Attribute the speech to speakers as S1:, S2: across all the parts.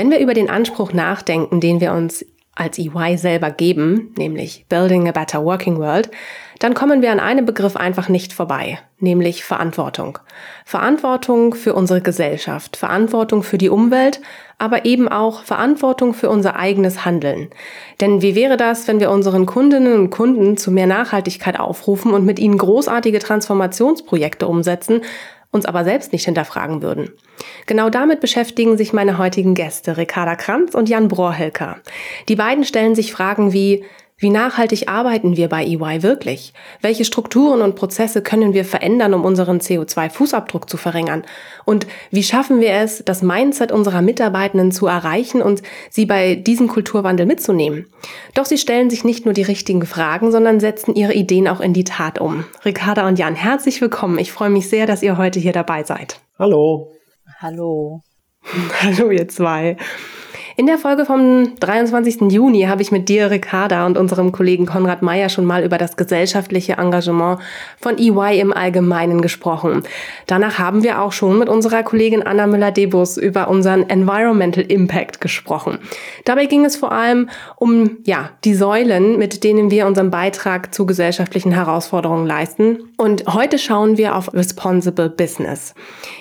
S1: Wenn wir über den Anspruch nachdenken, den wir uns als EY selber geben, nämlich Building a Better Working World, dann kommen wir an einem Begriff einfach nicht vorbei, nämlich Verantwortung. Verantwortung für unsere Gesellschaft, Verantwortung für die Umwelt, aber eben auch Verantwortung für unser eigenes Handeln. Denn wie wäre das, wenn wir unseren Kundinnen und Kunden zu mehr Nachhaltigkeit aufrufen und mit ihnen großartige Transformationsprojekte umsetzen, uns aber selbst nicht hinterfragen würden. Genau damit beschäftigen sich meine heutigen Gäste, Ricarda Kranz und Jan Brohrhelker. Die beiden stellen sich Fragen wie, wie nachhaltig arbeiten wir bei EY wirklich? Welche Strukturen und Prozesse können wir verändern, um unseren CO2-Fußabdruck zu verringern? Und wie schaffen wir es, das Mindset unserer Mitarbeitenden zu erreichen und sie bei diesem Kulturwandel mitzunehmen? Doch sie stellen sich nicht nur die richtigen Fragen, sondern setzen ihre Ideen auch in die Tat um. Ricarda und Jan, herzlich willkommen. Ich freue mich sehr, dass ihr heute hier dabei seid.
S2: Hallo.
S3: Hallo.
S1: Hallo, ihr zwei. In der Folge vom 23. Juni habe ich mit dir, Ricarda, und unserem Kollegen Konrad Meyer schon mal über das gesellschaftliche Engagement von EY im Allgemeinen gesprochen. Danach haben wir auch schon mit unserer Kollegin Anna Müller-Debus über unseren Environmental Impact gesprochen. Dabei ging es vor allem um, ja, die Säulen, mit denen wir unseren Beitrag zu gesellschaftlichen Herausforderungen leisten. Und heute schauen wir auf Responsible Business.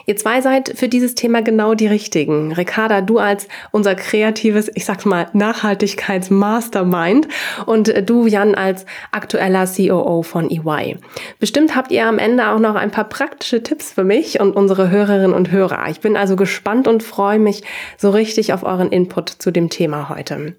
S1: Ihr zwei seid für dieses Thema genau die richtigen. Ricarda, du als unser kreativer kreatives, ich sag's mal, Nachhaltigkeitsmastermind und du, Jan, als aktueller COO von EY. Bestimmt habt ihr am Ende auch noch ein paar praktische Tipps für mich und unsere Hörerinnen und Hörer. Ich bin also gespannt und freue mich so richtig auf euren Input zu dem Thema heute.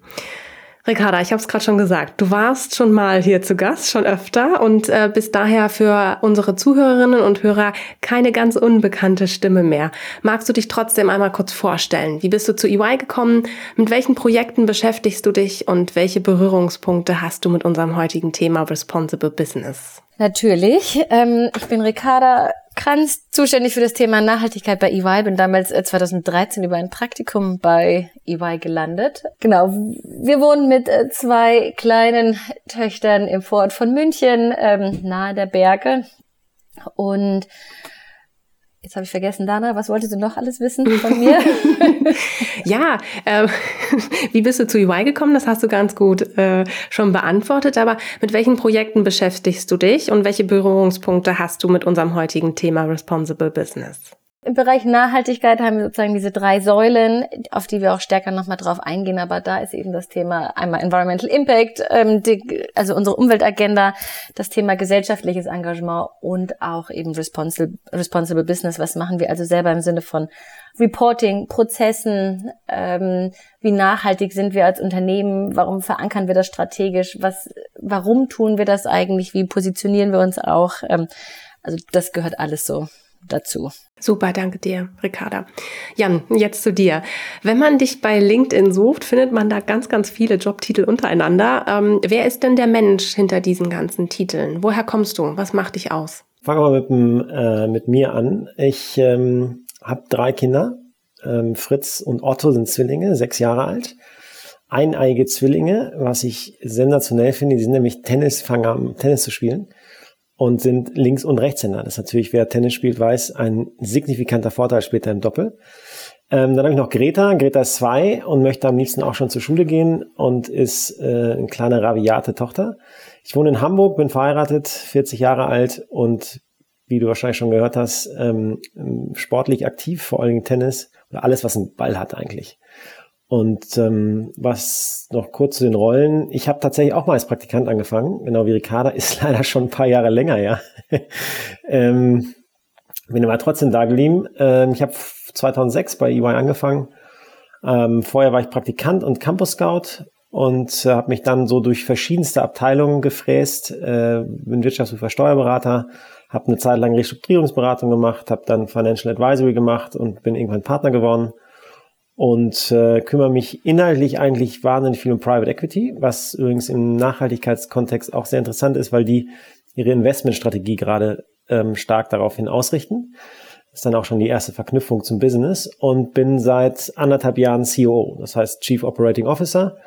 S1: Ricarda, ich habe es gerade schon gesagt, du warst schon mal hier zu Gast, schon öfter und äh, bist daher für unsere Zuhörerinnen und Hörer keine ganz unbekannte Stimme mehr. Magst du dich trotzdem einmal kurz vorstellen? Wie bist du zu EY gekommen? Mit welchen Projekten beschäftigst du dich und welche Berührungspunkte hast du mit unserem heutigen Thema Responsible Business?
S3: Natürlich. Ähm, ich bin Ricarda Kranz, zuständig für das Thema Nachhaltigkeit bei EY. Bin damals 2013 äh, über ein Praktikum bei EY gelandet. Genau, wir wohnen mit äh, zwei kleinen Töchtern im Vorort von München, ähm, nahe der Berge. Und Jetzt habe ich vergessen, Dana, was wolltest du noch alles wissen von mir?
S1: ja, äh, wie bist du zu UI gekommen? Das hast du ganz gut äh, schon beantwortet. Aber mit welchen Projekten beschäftigst du dich und welche Berührungspunkte hast du mit unserem heutigen Thema Responsible Business?
S3: Im Bereich Nachhaltigkeit haben wir sozusagen diese drei Säulen, auf die wir auch stärker nochmal drauf eingehen. Aber da ist eben das Thema einmal Environmental Impact, ähm, die, also unsere Umweltagenda, das Thema gesellschaftliches Engagement und auch eben Responsible, Responsible Business. Was machen wir also selber im Sinne von Reporting, Prozessen, ähm, wie nachhaltig sind wir als Unternehmen, warum verankern wir das strategisch, was, warum tun wir das eigentlich, wie positionieren wir uns auch. Ähm, also das gehört alles so dazu.
S1: Super, danke dir, Ricarda. Jan, jetzt zu dir. Wenn man dich bei LinkedIn sucht, findet man da ganz, ganz viele Jobtitel untereinander. Ähm, wer ist denn der Mensch hinter diesen ganzen Titeln? Woher kommst du? Was macht dich aus?
S2: Fangen wir mit, äh, mit mir an. Ich ähm, habe drei Kinder. Ähm, Fritz und Otto sind Zwillinge, sechs Jahre alt. Eineige Zwillinge, was ich sensationell finde. Die sind nämlich Tennisfanger, Tennis zu spielen und sind Links- und Rechtshänder. Das ist natürlich, wer Tennis spielt, weiß, ein signifikanter Vorteil später im Doppel. Ähm, dann habe ich noch Greta. Greta ist zwei und möchte am liebsten auch schon zur Schule gehen und ist äh, eine kleine raviate Tochter. Ich wohne in Hamburg, bin verheiratet, 40 Jahre alt und wie du wahrscheinlich schon gehört hast, ähm, sportlich aktiv, vor Dingen Tennis oder alles, was einen Ball hat eigentlich. Und ähm, was noch kurz zu den Rollen. Ich habe tatsächlich auch mal als Praktikant angefangen, genau wie Ricarda, ist leider schon ein paar Jahre länger, ja. ähm, bin aber trotzdem da geblieben. Ähm, ich habe 2006 bei EY angefangen. Ähm, vorher war ich Praktikant und Campus Scout und äh, habe mich dann so durch verschiedenste Abteilungen gefräst. Äh, bin Wirtschaftsprüfer Steuerberater, habe eine Zeit lang Restrukturierungsberatung gemacht, habe dann Financial Advisory gemacht und bin irgendwann Partner geworden und äh, kümmere mich inhaltlich eigentlich wahnsinnig viel um Private Equity, was übrigens im Nachhaltigkeitskontext auch sehr interessant ist, weil die ihre Investmentstrategie gerade ähm, stark daraufhin ausrichten. Das ist dann auch schon die erste Verknüpfung zum Business und bin seit anderthalb Jahren COO, das heißt Chief Operating Officer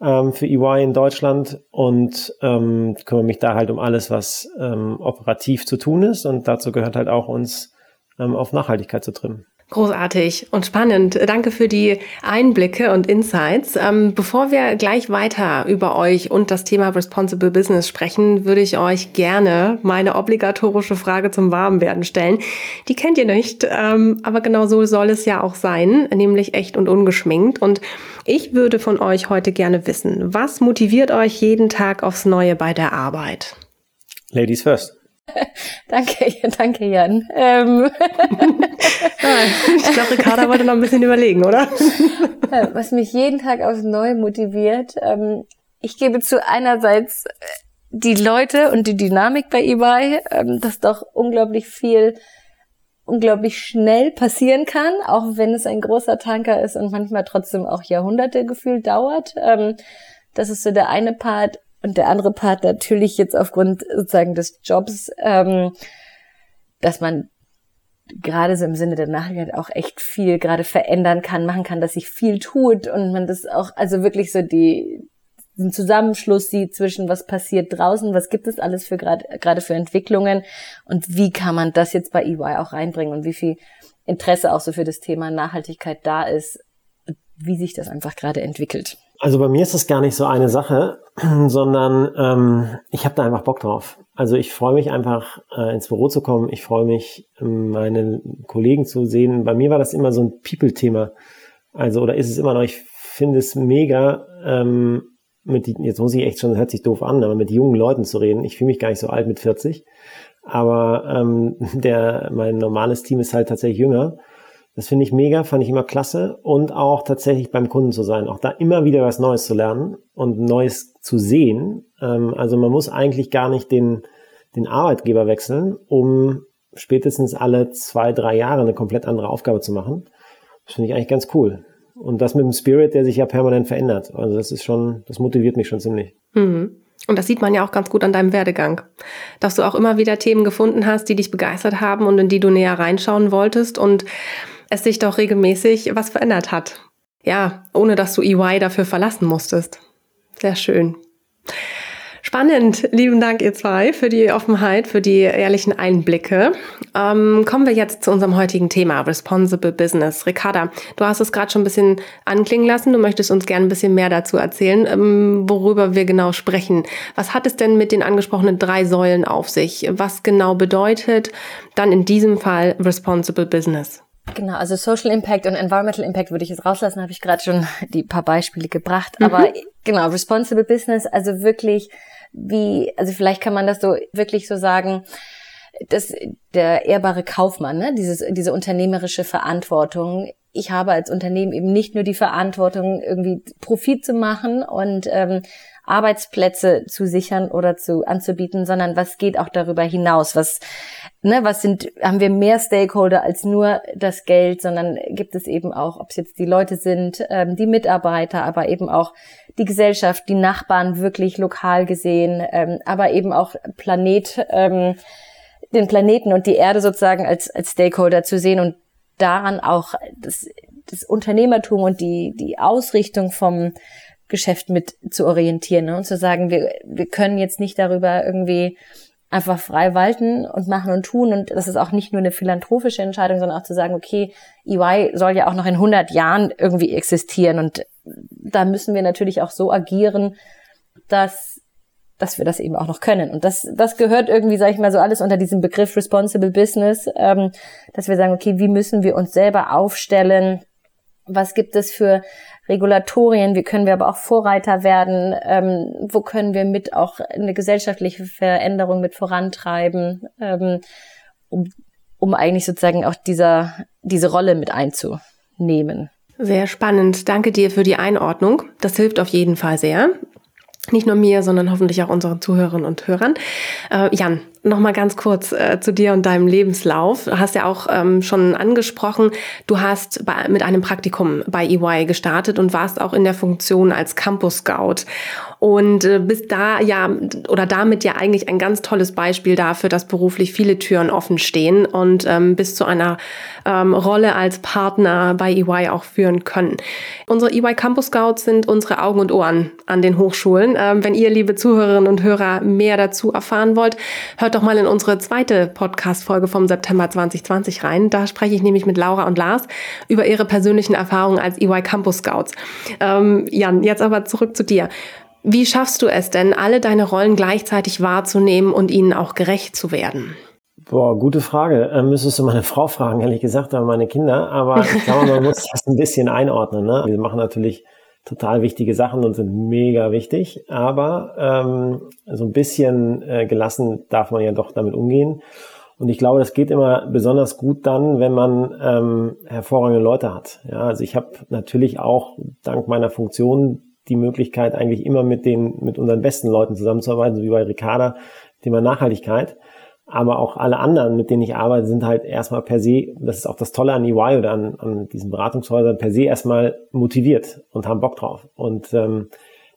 S2: ähm, für EY in Deutschland und ähm, kümmere mich da halt um alles, was ähm, operativ zu tun ist und dazu gehört halt auch uns ähm, auf Nachhaltigkeit zu trimmen.
S1: Großartig und spannend. Danke für die Einblicke und Insights. Ähm, bevor wir gleich weiter über euch und das Thema Responsible Business sprechen, würde ich euch gerne meine obligatorische Frage zum Warmwerden stellen. Die kennt ihr nicht, ähm, aber genau so soll es ja auch sein, nämlich echt und ungeschminkt. Und ich würde von euch heute gerne wissen, was motiviert euch jeden Tag aufs Neue bei der Arbeit?
S2: Ladies first.
S3: danke, danke Jan. Ähm.
S1: ich glaube, Ricarda wollte noch ein bisschen überlegen, oder?
S3: Was mich jeden Tag aufs Neue motiviert, ähm, ich gebe zu einerseits äh, die Leute und die Dynamik bei eBay, ähm, dass doch unglaublich viel unglaublich schnell passieren kann, auch wenn es ein großer Tanker ist und manchmal trotzdem auch Jahrhunderte gefühlt dauert. Ähm, das ist so der eine Part. Und der andere Part natürlich jetzt aufgrund sozusagen des Jobs, ähm, dass man gerade so im Sinne der Nachhaltigkeit auch echt viel gerade verändern kann, machen kann, dass sich viel tut und man das auch, also wirklich so die, den Zusammenschluss sieht zwischen was passiert draußen, was gibt es alles für gerade gerade für Entwicklungen und wie kann man das jetzt bei EY auch reinbringen und wie viel Interesse auch so für das Thema Nachhaltigkeit da ist, wie sich das einfach gerade entwickelt.
S2: Also bei mir ist das gar nicht so eine Sache, sondern ähm, ich habe da einfach Bock drauf. Also ich freue mich einfach, äh, ins Büro zu kommen. Ich freue mich, ähm, meine Kollegen zu sehen. Bei mir war das immer so ein People-Thema. Also, oder ist es immer noch, ich finde es mega, ähm, mit die, jetzt muss ich echt schon, das hört sich doof an, aber mit jungen Leuten zu reden. Ich fühle mich gar nicht so alt mit 40. Aber ähm, der, mein normales Team ist halt tatsächlich jünger. Das finde ich mega, fand ich immer klasse und auch tatsächlich beim Kunden zu sein, auch da immer wieder was Neues zu lernen und Neues zu sehen. Ähm, also man muss eigentlich gar nicht den, den Arbeitgeber wechseln, um spätestens alle zwei, drei Jahre eine komplett andere Aufgabe zu machen. Das finde ich eigentlich ganz cool. Und das mit dem Spirit, der sich ja permanent verändert. Also das ist schon, das motiviert mich schon ziemlich.
S1: Mhm. Und das sieht man ja auch ganz gut an deinem Werdegang. Dass du auch immer wieder Themen gefunden hast, die dich begeistert haben und in die du näher reinschauen wolltest und es sich doch regelmäßig was verändert hat. Ja, ohne dass du EY dafür verlassen musstest. Sehr schön. Spannend. Lieben Dank, ihr zwei, für die Offenheit, für die ehrlichen Einblicke. Ähm, kommen wir jetzt zu unserem heutigen Thema, Responsible Business. Ricarda, du hast es gerade schon ein bisschen anklingen lassen. Du möchtest uns gerne ein bisschen mehr dazu erzählen, ähm, worüber wir genau sprechen. Was hat es denn mit den angesprochenen drei Säulen auf sich? Was genau bedeutet dann in diesem Fall Responsible Business?
S3: Genau, also Social Impact und Environmental Impact würde ich jetzt rauslassen, habe ich gerade schon die paar Beispiele gebracht. Mhm. Aber genau, Responsible Business, also wirklich wie, also vielleicht kann man das so wirklich so sagen, dass der ehrbare Kaufmann, ne, dieses, diese unternehmerische Verantwortung. Ich habe als Unternehmen eben nicht nur die Verantwortung, irgendwie Profit zu machen und ähm, Arbeitsplätze zu sichern oder zu anzubieten, sondern was geht auch darüber hinaus? Was, ne, was sind, haben wir mehr Stakeholder als nur das Geld, sondern gibt es eben auch, ob es jetzt die Leute sind, ähm, die Mitarbeiter, aber eben auch die Gesellschaft, die Nachbarn wirklich lokal gesehen, ähm, aber eben auch Planet, ähm, den Planeten und die Erde sozusagen als, als Stakeholder zu sehen und daran auch das, das Unternehmertum und die, die Ausrichtung vom Geschäft mit zu orientieren ne? und zu sagen, wir, wir können jetzt nicht darüber irgendwie einfach frei walten und machen und tun. Und das ist auch nicht nur eine philanthropische Entscheidung, sondern auch zu sagen, okay, EY soll ja auch noch in 100 Jahren irgendwie existieren. Und da müssen wir natürlich auch so agieren, dass, dass wir das eben auch noch können. Und das, das gehört irgendwie, sage ich mal, so alles unter diesem Begriff Responsible Business, ähm, dass wir sagen, okay, wie müssen wir uns selber aufstellen? Was gibt es für Regulatorien, wie können wir aber auch Vorreiter werden, ähm, wo können wir mit auch eine gesellschaftliche Veränderung mit vorantreiben, ähm, um, um eigentlich sozusagen auch dieser, diese Rolle mit einzunehmen.
S1: Sehr spannend. Danke dir für die Einordnung. Das hilft auf jeden Fall sehr. Nicht nur mir, sondern hoffentlich auch unseren Zuhörerinnen und Hörern. Äh, Jan, noch mal ganz kurz äh, zu dir und deinem Lebenslauf. Du hast ja auch ähm, schon angesprochen, du hast bei, mit einem Praktikum bei EY gestartet und warst auch in der Funktion als Campus Scout und äh, bist da ja oder damit ja eigentlich ein ganz tolles Beispiel dafür, dass beruflich viele Türen offen stehen und ähm, bis zu einer ähm, Rolle als Partner bei EY auch führen können. Unsere EY Campus Scouts sind unsere Augen und Ohren an den Hochschulen. Ähm, wenn ihr, liebe Zuhörerinnen und Hörer, mehr dazu erfahren wollt, hört doch mal in unsere zweite Podcast-Folge vom September 2020 rein. Da spreche ich nämlich mit Laura und Lars über ihre persönlichen Erfahrungen als EY Campus Scouts. Ähm, Jan, jetzt aber zurück zu dir. Wie schaffst du es denn, alle deine Rollen gleichzeitig wahrzunehmen und ihnen auch gerecht zu werden?
S2: Boah, gute Frage. Ähm, müsstest du meine Frau fragen, ehrlich gesagt, oder meine Kinder. Aber ich glaube, man muss das ein bisschen einordnen. Ne? Wir machen natürlich total wichtige Sachen und sind mega wichtig. Aber ähm, so ein bisschen äh, gelassen darf man ja doch damit umgehen. Und ich glaube, das geht immer besonders gut dann, wenn man ähm, hervorragende Leute hat. Ja, also ich habe natürlich auch dank meiner Funktion die Möglichkeit, eigentlich immer mit den, mit unseren besten Leuten zusammenzuarbeiten, so wie bei Ricarda, Thema Nachhaltigkeit. Aber auch alle anderen, mit denen ich arbeite, sind halt erstmal per se, das ist auch das Tolle an EY oder an, an diesen Beratungshäusern, per se erstmal motiviert und haben Bock drauf. Und ähm,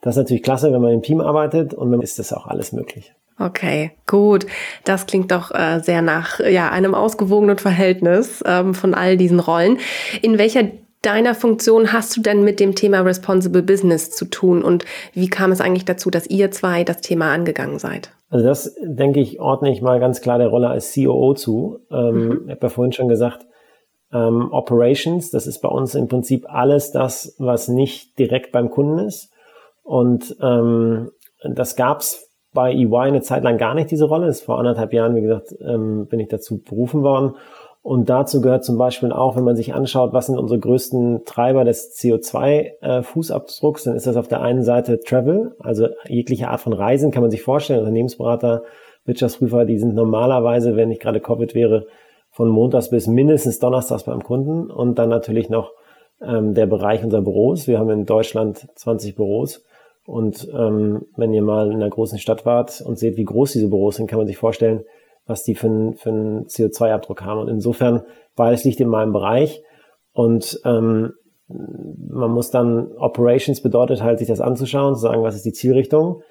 S2: das ist natürlich klasse, wenn man im Team arbeitet und dann ist das auch alles möglich.
S1: Okay, gut. Das klingt doch äh, sehr nach ja, einem ausgewogenen Verhältnis ähm, von all diesen Rollen. In welcher deiner Funktion hast du denn mit dem Thema Responsible Business zu tun und wie kam es eigentlich dazu, dass ihr zwei das Thema angegangen seid?
S2: Also das, denke ich, ordne ich mal ganz klar der Rolle als COO zu. Ähm, mhm. Ich habe ja vorhin schon gesagt, ähm, Operations, das ist bei uns im Prinzip alles das, was nicht direkt beim Kunden ist. Und ähm, das gab's bei EY eine Zeit lang gar nicht, diese Rolle. Das ist vor anderthalb Jahren, wie gesagt, ähm, bin ich dazu berufen worden. Und dazu gehört zum Beispiel auch, wenn man sich anschaut, was sind unsere größten Treiber des CO2-Fußabdrucks, dann ist das auf der einen Seite Travel, also jegliche Art von Reisen kann man sich vorstellen. Unternehmensberater, Wirtschaftsprüfer, die sind normalerweise, wenn nicht gerade Covid wäre, von Montags bis mindestens Donnerstags beim Kunden. Und dann natürlich noch ähm, der Bereich unserer Büros. Wir haben in Deutschland 20 Büros. Und ähm, wenn ihr mal in einer großen Stadt wart und seht, wie groß diese Büros sind, kann man sich vorstellen, was die für, einen, für einen CO2-Abdruck haben. Und insofern, beides liegt in meinem Bereich. Und ähm, man muss dann, Operations bedeutet halt, sich das anzuschauen, zu sagen, was ist die Zielrichtung.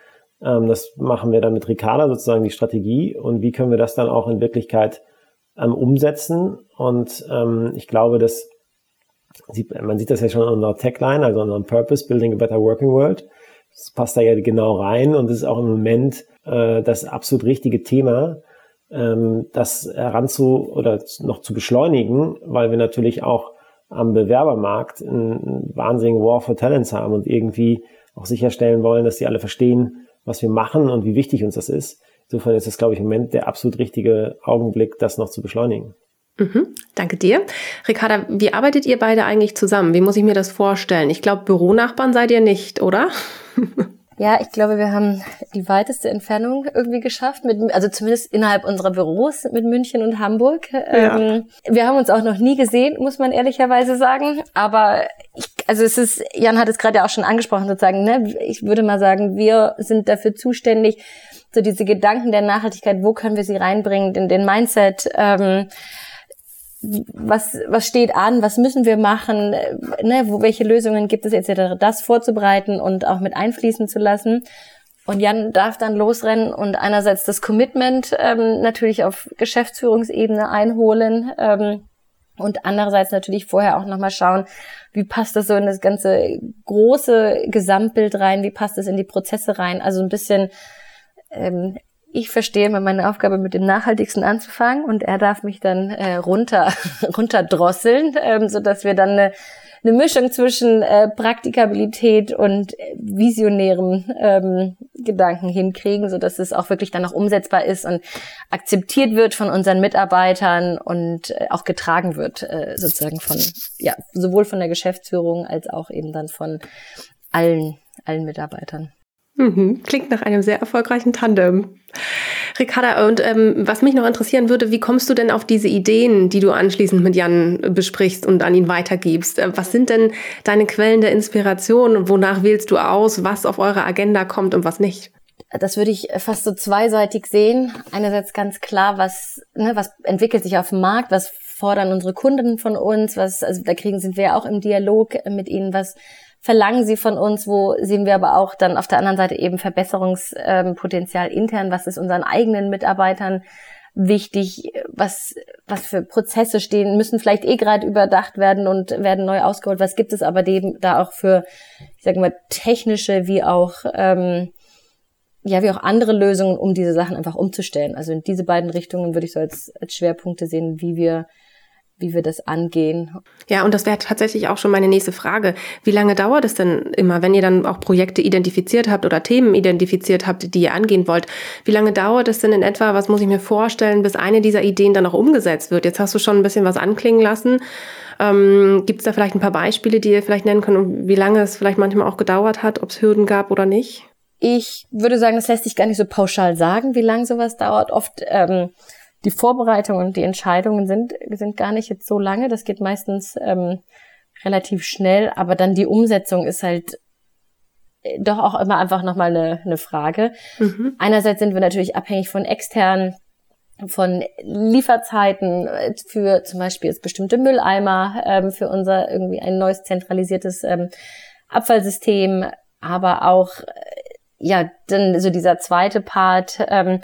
S2: Ähm, das machen wir dann mit Ricarda, sozusagen die Strategie. Und wie können wir das dann auch in Wirklichkeit ähm, umsetzen? Und ähm, ich glaube, dass man sieht das ja schon in unserer Tagline, also in unserem Purpose, Building a Better Working World. Das passt da ja genau rein und das ist auch im Moment äh, das absolut richtige Thema, ähm, das heranzu oder noch zu beschleunigen, weil wir natürlich auch am Bewerbermarkt einen wahnsinnigen War for Talents haben und irgendwie auch sicherstellen wollen, dass die alle verstehen, was wir machen und wie wichtig uns das ist. Insofern ist es, glaube ich, im Moment der absolut richtige Augenblick, das noch zu beschleunigen.
S1: Mhm, danke dir. Ricarda, wie arbeitet ihr beide eigentlich zusammen? Wie muss ich mir das vorstellen? Ich glaube, Büronachbarn seid ihr nicht, oder?
S3: Ja, ich glaube, wir haben die weiteste Entfernung irgendwie geschafft, mit, also zumindest innerhalb unserer Büros mit München und Hamburg. Ja. Ähm, wir haben uns auch noch nie gesehen, muss man ehrlicherweise sagen. Aber ich, also es ist, Jan hat es gerade ja auch schon angesprochen, sozusagen, ne? Ich würde mal sagen, wir sind dafür zuständig, so diese Gedanken der Nachhaltigkeit, wo können wir sie reinbringen, in den Mindset. Ähm, was, was steht an, was müssen wir machen, ne, wo, welche Lösungen gibt es etc., das vorzubereiten und auch mit einfließen zu lassen. Und Jan darf dann losrennen und einerseits das Commitment ähm, natürlich auf Geschäftsführungsebene einholen ähm, und andererseits natürlich vorher auch nochmal schauen, wie passt das so in das ganze große Gesamtbild rein, wie passt das in die Prozesse rein. Also ein bisschen ähm, ich verstehe immer meine Aufgabe mit dem Nachhaltigsten anzufangen und er darf mich dann äh, runter runterdrosseln, ähm, so dass wir dann eine, eine Mischung zwischen äh, Praktikabilität und visionären ähm, Gedanken hinkriegen, so dass es auch wirklich dann auch umsetzbar ist und akzeptiert wird von unseren Mitarbeitern und äh, auch getragen wird äh, sozusagen von ja sowohl von der Geschäftsführung als auch eben dann von allen allen Mitarbeitern.
S1: Mhm. Klingt nach einem sehr erfolgreichen Tandem. Ricarda, und ähm, was mich noch interessieren würde, wie kommst du denn auf diese Ideen, die du anschließend mit Jan besprichst und an ihn weitergibst? Äh, was sind denn deine Quellen der Inspiration wonach wählst du aus, was auf eure Agenda kommt und was nicht?
S3: Das würde ich fast so zweiseitig sehen. Einerseits ganz klar, was, ne, was entwickelt sich auf dem Markt, was fordern unsere Kunden von uns, was, also da kriegen, sind wir ja auch im Dialog mit ihnen, was verlangen sie von uns, wo sehen wir aber auch dann auf der anderen Seite eben Verbesserungspotenzial intern, was ist unseren eigenen Mitarbeitern wichtig, was, was für Prozesse stehen, müssen vielleicht eh gerade überdacht werden und werden neu ausgeholt. Was gibt es aber eben da auch für, ich sage mal, technische wie auch ähm, ja, wie auch andere Lösungen, um diese Sachen einfach umzustellen. Also in diese beiden Richtungen würde ich so als, als Schwerpunkte sehen, wie wir wie wir das angehen.
S1: Ja, und das wäre tatsächlich auch schon meine nächste Frage. Wie lange dauert es denn immer, wenn ihr dann auch Projekte identifiziert habt oder Themen identifiziert habt, die ihr angehen wollt? Wie lange dauert es denn in etwa, was muss ich mir vorstellen, bis eine dieser Ideen dann auch umgesetzt wird? Jetzt hast du schon ein bisschen was anklingen lassen. Ähm, Gibt es da vielleicht ein paar Beispiele, die ihr vielleicht nennen könnt und wie lange es vielleicht manchmal auch gedauert hat, ob es Hürden gab oder nicht?
S3: Ich würde sagen, das lässt sich gar nicht so pauschal sagen, wie lange sowas dauert. Oft ähm, die Vorbereitung und die Entscheidungen sind, sind gar nicht jetzt so lange. Das geht meistens ähm, relativ schnell, aber dann die Umsetzung ist halt äh, doch auch immer einfach nochmal eine, eine Frage. Mhm. Einerseits sind wir natürlich abhängig von externen, von Lieferzeiten äh, für zum Beispiel jetzt bestimmte Mülleimer, ähm, für unser irgendwie ein neues zentralisiertes ähm, Abfallsystem, aber auch ja, dann so dieser zweite Part, ähm,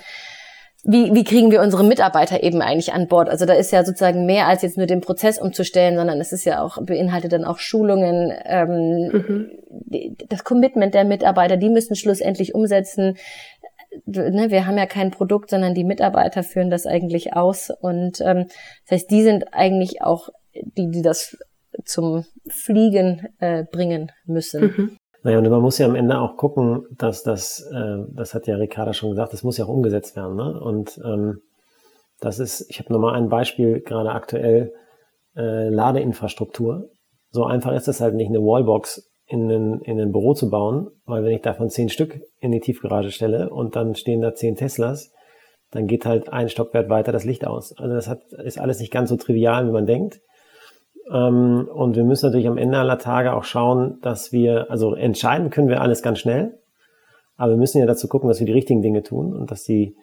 S3: wie, wie kriegen wir unsere Mitarbeiter eben eigentlich an Bord? Also da ist ja sozusagen mehr als jetzt nur den Prozess umzustellen, sondern es ist ja auch, beinhaltet dann auch Schulungen, ähm, mhm. das Commitment der Mitarbeiter, die müssen schlussendlich umsetzen. Ne, wir haben ja kein Produkt, sondern die Mitarbeiter führen das eigentlich aus. Und ähm, das heißt, die sind eigentlich auch die, die das zum Fliegen äh, bringen müssen. Mhm.
S2: Naja, und man muss ja am Ende auch gucken, dass das, äh, das hat ja Ricarda schon gesagt, das muss ja auch umgesetzt werden. Ne? Und ähm, das ist, ich habe nochmal ein Beispiel gerade aktuell, äh, Ladeinfrastruktur. So einfach ist es halt nicht, eine Wallbox in ein, in ein Büro zu bauen, weil wenn ich davon zehn Stück in die Tiefgarage stelle und dann stehen da zehn Teslas, dann geht halt ein Stockwerk weiter das Licht aus. Also das hat, ist alles nicht ganz so trivial, wie man denkt. Ähm, und wir müssen natürlich am Ende aller Tage auch schauen, dass wir, also entscheiden können wir alles ganz schnell, aber wir müssen ja dazu gucken, dass wir die richtigen Dinge tun und dass die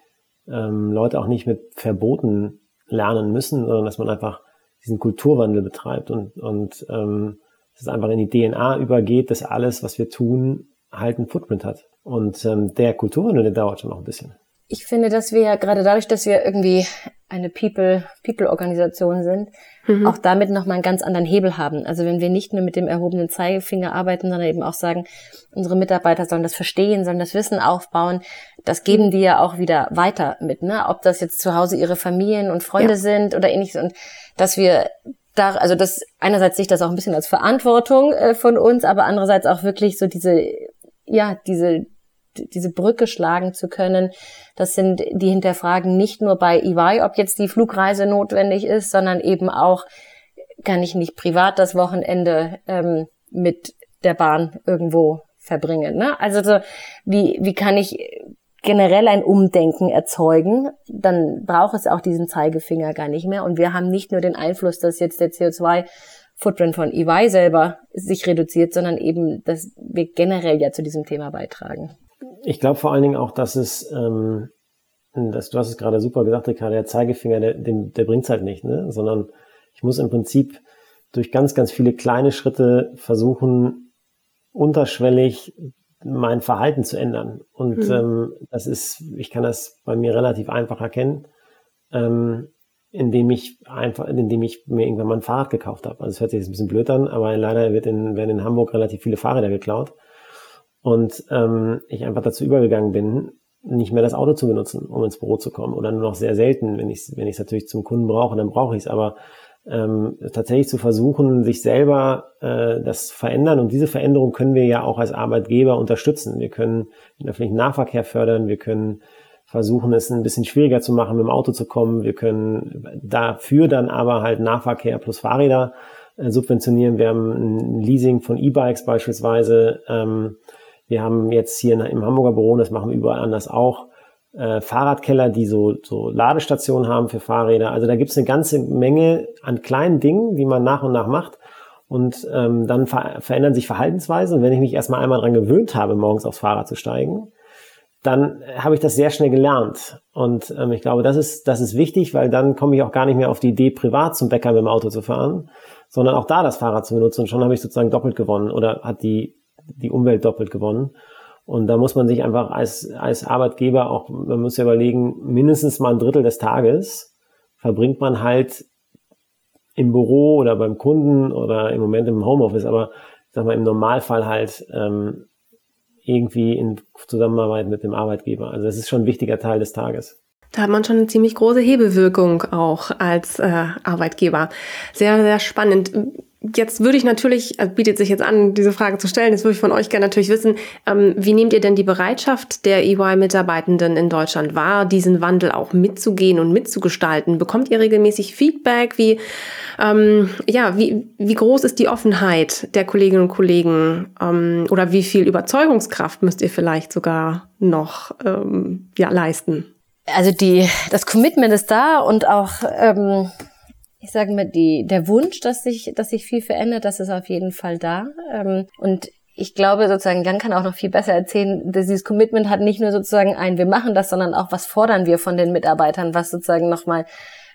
S2: ähm, Leute auch nicht mit Verboten lernen müssen, sondern dass man einfach diesen Kulturwandel betreibt und, und ähm, dass es einfach in die DNA übergeht, dass alles, was wir tun, halt einen Footprint hat. Und ähm, der Kulturwandel, der dauert schon noch ein bisschen.
S3: Ich finde, dass wir ja gerade dadurch, dass wir irgendwie eine People, People-Organisation sind, mhm. auch damit nochmal einen ganz anderen Hebel haben. Also wenn wir nicht nur mit dem erhobenen Zeigefinger arbeiten, sondern eben auch sagen, unsere Mitarbeiter sollen das verstehen, sollen das Wissen aufbauen, das geben die ja auch wieder weiter mit, ne? Ob das jetzt zu Hause ihre Familien und Freunde ja. sind oder ähnliches und dass wir da, also das einerseits sehe ich das auch ein bisschen als Verantwortung äh, von uns, aber andererseits auch wirklich so diese, ja, diese diese Brücke schlagen zu können. Das sind die hinterfragen nicht nur bei EY, ob jetzt die Flugreise notwendig ist, sondern eben auch, kann ich nicht privat das Wochenende ähm, mit der Bahn irgendwo verbringen. Ne? Also so, wie, wie kann ich generell ein Umdenken erzeugen, dann braucht es auch diesen Zeigefinger gar nicht mehr. Und wir haben nicht nur den Einfluss, dass jetzt der CO2 Footprint von EY selber sich reduziert, sondern eben, dass wir generell ja zu diesem Thema beitragen
S2: ich glaube vor allen Dingen auch, dass es, ähm, das, du hast es gerade super gesagt, Ricardo, der Zeigefinger, der, der, der bringt's halt nicht, ne? sondern ich muss im Prinzip durch ganz, ganz viele kleine Schritte versuchen, unterschwellig mein Verhalten zu ändern. Und mhm. ähm, das ist, ich kann das bei mir relativ einfach erkennen, ähm, indem ich einfach, indem ich mir irgendwann mal ein Fahrrad gekauft habe. Also es hört sich jetzt ein bisschen blöd an, aber leider wird in, werden in Hamburg relativ viele Fahrräder geklaut und ähm, ich einfach dazu übergegangen bin, nicht mehr das Auto zu benutzen, um ins Büro zu kommen oder nur noch sehr selten, wenn ich es wenn ich's natürlich zum Kunden brauche, dann brauche ich es, aber ähm, tatsächlich zu versuchen, sich selber äh, das verändern und diese Veränderung können wir ja auch als Arbeitgeber unterstützen. Wir können den öffentlichen Nahverkehr fördern, wir können versuchen, es ein bisschen schwieriger zu machen, mit dem Auto zu kommen, wir können dafür dann aber halt Nahverkehr plus Fahrräder äh, subventionieren. Wir haben ein Leasing von E-Bikes beispielsweise. Ähm, wir haben jetzt hier im Hamburger Büro, das machen wir überall anders auch, äh, Fahrradkeller, die so, so Ladestationen haben für Fahrräder. Also da gibt es eine ganze Menge an kleinen Dingen, die man nach und nach macht. Und ähm, dann ver verändern sich Verhaltensweisen. Und wenn ich mich erstmal einmal dran gewöhnt habe, morgens aufs Fahrrad zu steigen, dann habe ich das sehr schnell gelernt. Und ähm, ich glaube, das ist, das ist wichtig, weil dann komme ich auch gar nicht mehr auf die Idee, privat zum Bäcker mit dem Auto zu fahren, sondern auch da das Fahrrad zu benutzen. Und schon habe ich sozusagen doppelt gewonnen oder hat die, die Umwelt doppelt gewonnen. Und da muss man sich einfach als, als Arbeitgeber auch, man muss ja überlegen, mindestens mal ein Drittel des Tages verbringt man halt im Büro oder beim Kunden oder im Moment im Homeoffice, aber sag mal im Normalfall halt ähm, irgendwie in Zusammenarbeit mit dem Arbeitgeber. Also das ist schon ein wichtiger Teil des Tages.
S1: Da hat man schon eine ziemlich große Hebelwirkung auch als äh, Arbeitgeber. Sehr, sehr spannend. Jetzt würde ich natürlich, also bietet sich jetzt an, diese Frage zu stellen, jetzt würde ich von euch gerne natürlich wissen, ähm, wie nehmt ihr denn die Bereitschaft der EY-Mitarbeitenden in Deutschland wahr, diesen Wandel auch mitzugehen und mitzugestalten? Bekommt ihr regelmäßig Feedback? Wie, ähm, ja, wie, wie groß ist die Offenheit der Kolleginnen und Kollegen? Ähm, oder wie viel Überzeugungskraft müsst ihr vielleicht sogar noch ähm, ja, leisten?
S3: Also die, das Commitment ist da und auch ähm, ich sage mal, die, der Wunsch, dass sich, dass sich viel verändert, das ist auf jeden Fall da. Ähm, und ich glaube sozusagen, Jan kann auch noch viel besser erzählen, dieses Commitment hat nicht nur sozusagen ein, wir machen das, sondern auch, was fordern wir von den Mitarbeitern, was sozusagen nochmal,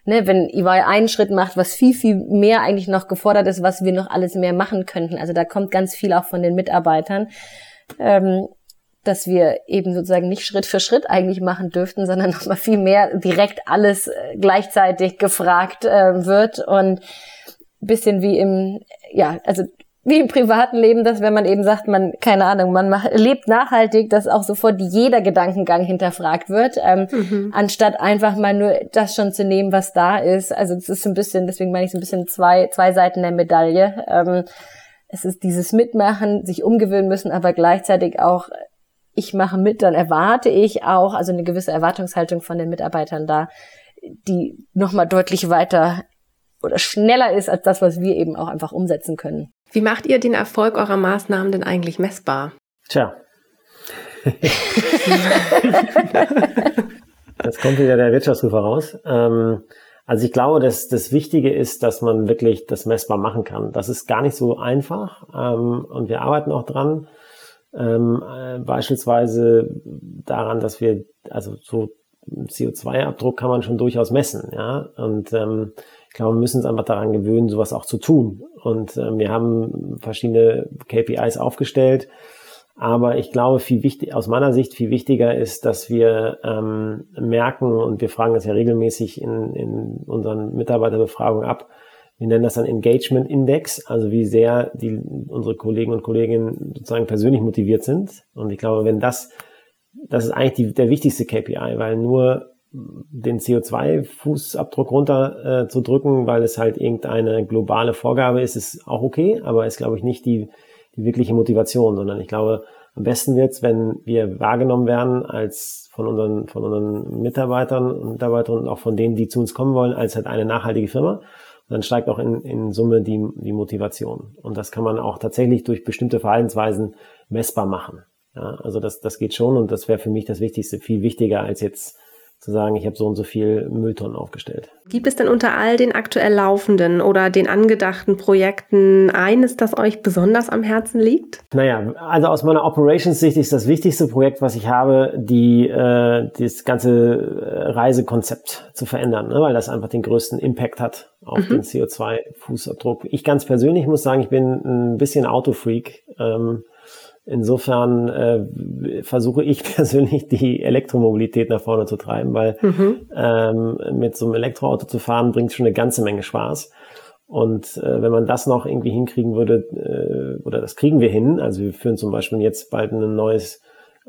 S3: ne, wenn EY einen Schritt macht, was viel, viel mehr eigentlich noch gefordert ist, was wir noch alles mehr machen könnten. Also da kommt ganz viel auch von den Mitarbeitern. Ähm, dass wir eben sozusagen nicht Schritt für Schritt eigentlich machen dürften, sondern nochmal viel mehr direkt alles äh, gleichzeitig gefragt äh, wird und bisschen wie im, ja, also wie im privaten Leben, dass wenn man eben sagt, man, keine Ahnung, man macht, lebt nachhaltig, dass auch sofort jeder Gedankengang hinterfragt wird, ähm, mhm. anstatt einfach mal nur das schon zu nehmen, was da ist. Also es ist so ein bisschen, deswegen meine ich so ein bisschen zwei, zwei Seiten der Medaille. Ähm, es ist dieses Mitmachen, sich umgewöhnen müssen, aber gleichzeitig auch ich mache mit, dann erwarte ich auch, also eine gewisse Erwartungshaltung von den Mitarbeitern da, die nochmal deutlich weiter oder schneller ist als das, was wir eben auch einfach umsetzen können.
S1: Wie macht ihr den Erfolg eurer Maßnahmen denn eigentlich messbar?
S2: Tja. Jetzt kommt wieder der Wirtschaftsrufer raus. Ähm, also ich glaube, dass das Wichtige ist, dass man wirklich das messbar machen kann. Das ist gar nicht so einfach ähm, und wir arbeiten auch dran ähm, äh, beispielsweise daran, dass wir, also so CO2-Abdruck kann man schon durchaus messen, ja. Und ähm, ich glaube, wir müssen uns einfach daran gewöhnen, sowas auch zu tun. Und ähm, wir haben verschiedene KPIs aufgestellt. Aber ich glaube, viel wichtig, aus meiner Sicht viel wichtiger ist, dass wir ähm, merken, und wir fragen das ja regelmäßig in, in unseren Mitarbeiterbefragungen ab, wir nennen das dann Engagement Index, also wie sehr die, unsere Kollegen und Kolleginnen sozusagen persönlich motiviert sind. Und ich glaube, wenn das, das ist eigentlich die, der wichtigste KPI, weil nur den CO2-Fußabdruck runter äh, zu drücken, weil es halt irgendeine globale Vorgabe ist, ist auch okay, aber ist, glaube ich, nicht die, die wirkliche Motivation, sondern ich glaube, am besten wird's, wenn wir wahrgenommen werden als von unseren, von unseren Mitarbeitern und Mitarbeiterinnen und auch von denen, die zu uns kommen wollen, als halt eine nachhaltige Firma dann steigt auch in, in Summe die, die Motivation. Und das kann man auch tatsächlich durch bestimmte Verhaltensweisen messbar machen. Ja, also das, das geht schon und das wäre für mich das Wichtigste, viel wichtiger als jetzt zu sagen, ich habe so und so viel Mülltonnen aufgestellt.
S1: Gibt es denn unter all den aktuell laufenden oder den angedachten Projekten eines, das euch besonders am Herzen liegt?
S2: Naja, also aus meiner Operations-Sicht ist das wichtigste Projekt, was ich habe, die äh, das ganze äh, Reisekonzept zu verändern, ne? weil das einfach den größten Impact hat auf mhm. den CO2-Fußabdruck. Ich ganz persönlich muss sagen, ich bin ein bisschen Autofreak. Ähm, Insofern äh, versuche ich persönlich die Elektromobilität nach vorne zu treiben, weil mhm. ähm, mit so einem Elektroauto zu fahren bringt schon eine ganze Menge Spaß. Und äh, wenn man das noch irgendwie hinkriegen würde, äh, oder das kriegen wir hin, also wir führen zum Beispiel jetzt bald ein neues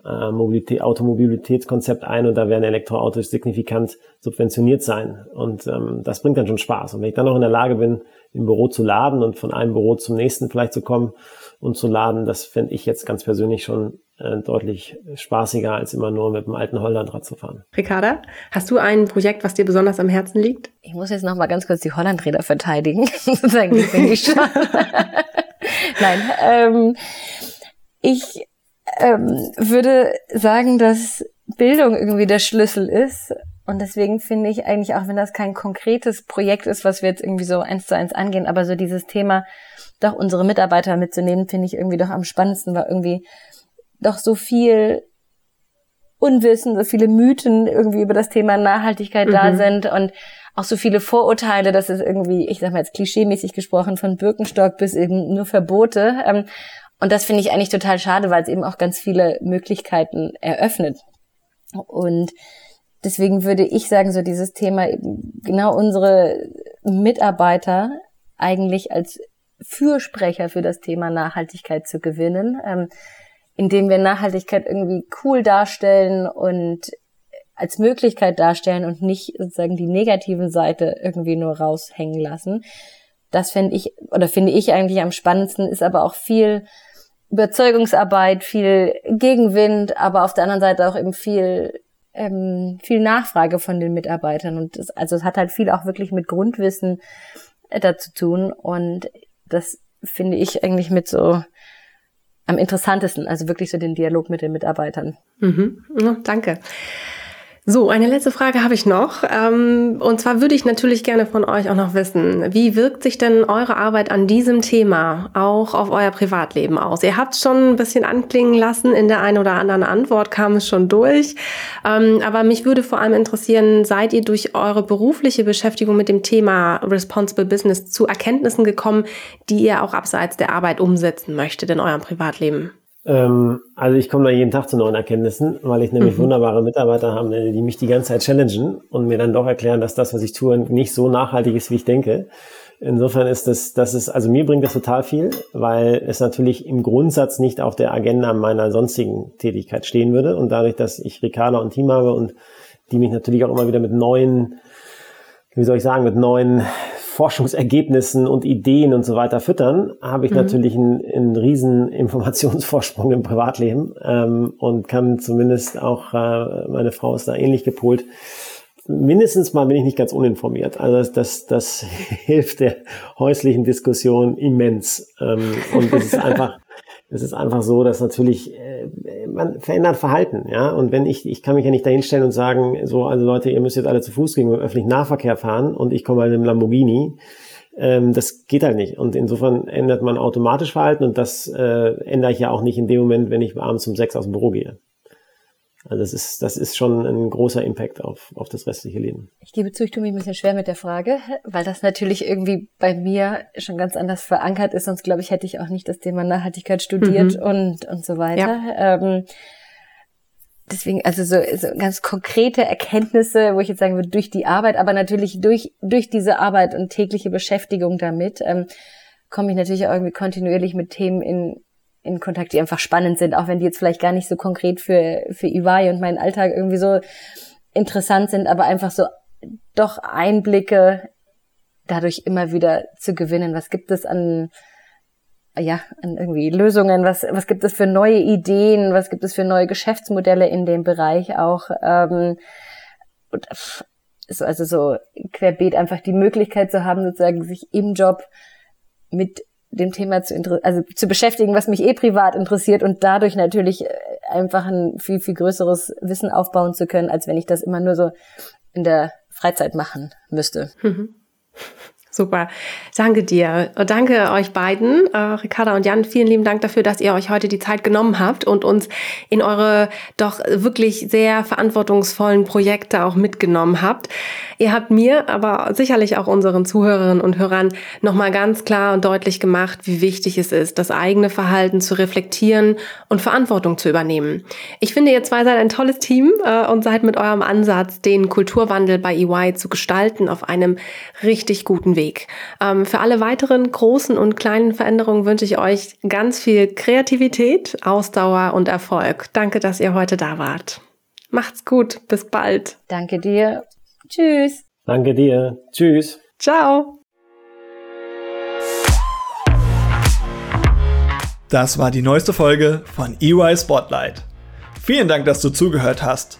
S2: äh, Mobilität, Automobilitätskonzept ein und da werden Elektroautos signifikant subventioniert sein. Und ähm, das bringt dann schon Spaß. Und wenn ich dann noch in der Lage bin, im Büro zu laden und von einem Büro zum nächsten vielleicht zu kommen und zu laden, das fände ich jetzt ganz persönlich schon äh, deutlich spaßiger, als immer nur mit dem alten Hollandrad zu fahren.
S1: Ricarda, hast du ein Projekt, was dir besonders am Herzen liegt?
S3: Ich muss jetzt noch mal ganz kurz die Hollandräder verteidigen. Sozusagen, ich Nein, ähm, ich ähm, würde sagen, dass Bildung irgendwie der Schlüssel ist. Und deswegen finde ich eigentlich, auch wenn das kein konkretes Projekt ist, was wir jetzt irgendwie so eins zu eins angehen, aber so dieses Thema, doch unsere Mitarbeiter mitzunehmen, finde ich irgendwie doch am spannendsten, weil irgendwie doch so viel Unwissen, so viele Mythen irgendwie über das Thema Nachhaltigkeit mhm. da sind und auch so viele Vorurteile, dass es irgendwie, ich sag mal jetzt klischeemäßig gesprochen, von Birkenstock bis eben nur Verbote. Ähm, und das finde ich eigentlich total schade, weil es eben auch ganz viele Möglichkeiten eröffnet. Und deswegen würde ich sagen, so dieses Thema, genau unsere Mitarbeiter eigentlich als Fürsprecher für das Thema Nachhaltigkeit zu gewinnen, ähm, indem wir Nachhaltigkeit irgendwie cool darstellen und als Möglichkeit darstellen und nicht sozusagen die negativen Seite irgendwie nur raushängen lassen. Das finde ich, oder finde ich eigentlich am spannendsten, ist aber auch viel Überzeugungsarbeit, viel Gegenwind, aber auf der anderen Seite auch eben viel ähm, viel Nachfrage von den Mitarbeitern und das, also es hat halt viel auch wirklich mit Grundwissen äh, dazu tun und das finde ich eigentlich mit so am interessantesten, also wirklich so den Dialog mit den Mitarbeitern.
S1: Mhm. Ja, danke. So, eine letzte Frage habe ich noch. Ähm, und zwar würde ich natürlich gerne von euch auch noch wissen, wie wirkt sich denn eure Arbeit an diesem Thema auch auf euer Privatleben aus? Ihr habt schon ein bisschen anklingen lassen, in der einen oder anderen Antwort kam es schon durch. Ähm, aber mich würde vor allem interessieren, seid ihr durch eure berufliche Beschäftigung mit dem Thema Responsible Business zu Erkenntnissen gekommen, die ihr auch abseits der Arbeit umsetzen möchtet in eurem Privatleben?
S2: Ähm, also ich komme da jeden Tag zu neuen Erkenntnissen, weil ich nämlich mhm. wunderbare Mitarbeiter habe, die mich die ganze Zeit challengen und mir dann doch erklären, dass das, was ich tue, nicht so nachhaltig ist, wie ich denke. Insofern ist das, das ist, also mir bringt das total viel, weil es natürlich im Grundsatz nicht auf der Agenda meiner sonstigen Tätigkeit stehen würde. Und dadurch, dass ich Ricarda und Team habe und die mich natürlich auch immer wieder mit neuen, wie soll ich sagen, mit neuen Forschungsergebnissen und Ideen und so weiter füttern, habe ich mhm. natürlich einen, einen riesen Informationsvorsprung im Privatleben ähm, und kann zumindest auch, äh, meine Frau ist da ähnlich gepolt, mindestens mal bin ich nicht ganz uninformiert. Also das, das, das hilft der häuslichen Diskussion immens. Ähm, und es ist einfach, es ist einfach so, dass natürlich äh, man verändert Verhalten, ja. Und wenn ich, ich kann mich ja nicht dahinstellen und sagen, so, also Leute, ihr müsst jetzt alle zu Fuß gehen und öffentlichen Nahverkehr fahren und ich komme halt im Lamborghini. Ähm, das geht halt nicht. Und insofern ändert man automatisch Verhalten und das äh, ändere ich ja auch nicht in dem Moment, wenn ich abends um sechs aus dem Büro gehe. Also das ist, das ist schon ein großer Impact auf, auf das restliche Leben.
S3: Ich gebe zu, ich tue mich ein bisschen schwer mit der Frage, weil das natürlich irgendwie bei mir schon ganz anders verankert ist. Sonst glaube ich, hätte ich auch nicht das Thema Nachhaltigkeit studiert mhm. und, und so weiter. Ja. Ähm, deswegen, also so, so ganz konkrete Erkenntnisse, wo ich jetzt sagen würde, durch die Arbeit, aber natürlich durch, durch diese Arbeit und tägliche Beschäftigung damit, ähm, komme ich natürlich auch irgendwie kontinuierlich mit Themen in, in Kontakt, die einfach spannend sind, auch wenn die jetzt vielleicht gar nicht so konkret für, für EY und meinen Alltag irgendwie so interessant sind, aber einfach so doch Einblicke dadurch immer wieder zu gewinnen. Was gibt es an, ja, an irgendwie Lösungen? Was, was gibt es für neue Ideen? Was gibt es für neue Geschäftsmodelle in dem Bereich auch? Ähm, und, also so querbeet einfach die Möglichkeit zu haben, sozusagen sich im Job mit dem Thema zu, also zu beschäftigen, was mich eh privat interessiert und dadurch natürlich äh, einfach ein viel, viel größeres Wissen aufbauen zu können, als wenn ich das immer nur so in der Freizeit machen müsste. Mhm.
S1: Super. Danke dir. Danke euch beiden, äh, Ricarda und Jan. Vielen lieben Dank dafür, dass ihr euch heute die Zeit genommen habt und uns in eure doch wirklich sehr verantwortungsvollen Projekte auch mitgenommen habt. Ihr habt mir, aber sicherlich auch unseren Zuhörerinnen und Hörern nochmal ganz klar und deutlich gemacht, wie wichtig es ist, das eigene Verhalten zu reflektieren und Verantwortung zu übernehmen. Ich finde, ihr zwei seid ein tolles Team äh, und seid mit eurem Ansatz, den Kulturwandel bei EY zu gestalten, auf einem richtig guten Weg. Weg. Ähm, für alle weiteren großen und kleinen Veränderungen wünsche ich euch ganz viel Kreativität, Ausdauer und Erfolg. Danke, dass ihr heute da wart. Macht's gut. Bis bald.
S3: Danke dir. Tschüss.
S2: Danke dir. Tschüss.
S1: Ciao.
S4: Das war die neueste Folge von EY Spotlight. Vielen Dank, dass du zugehört hast.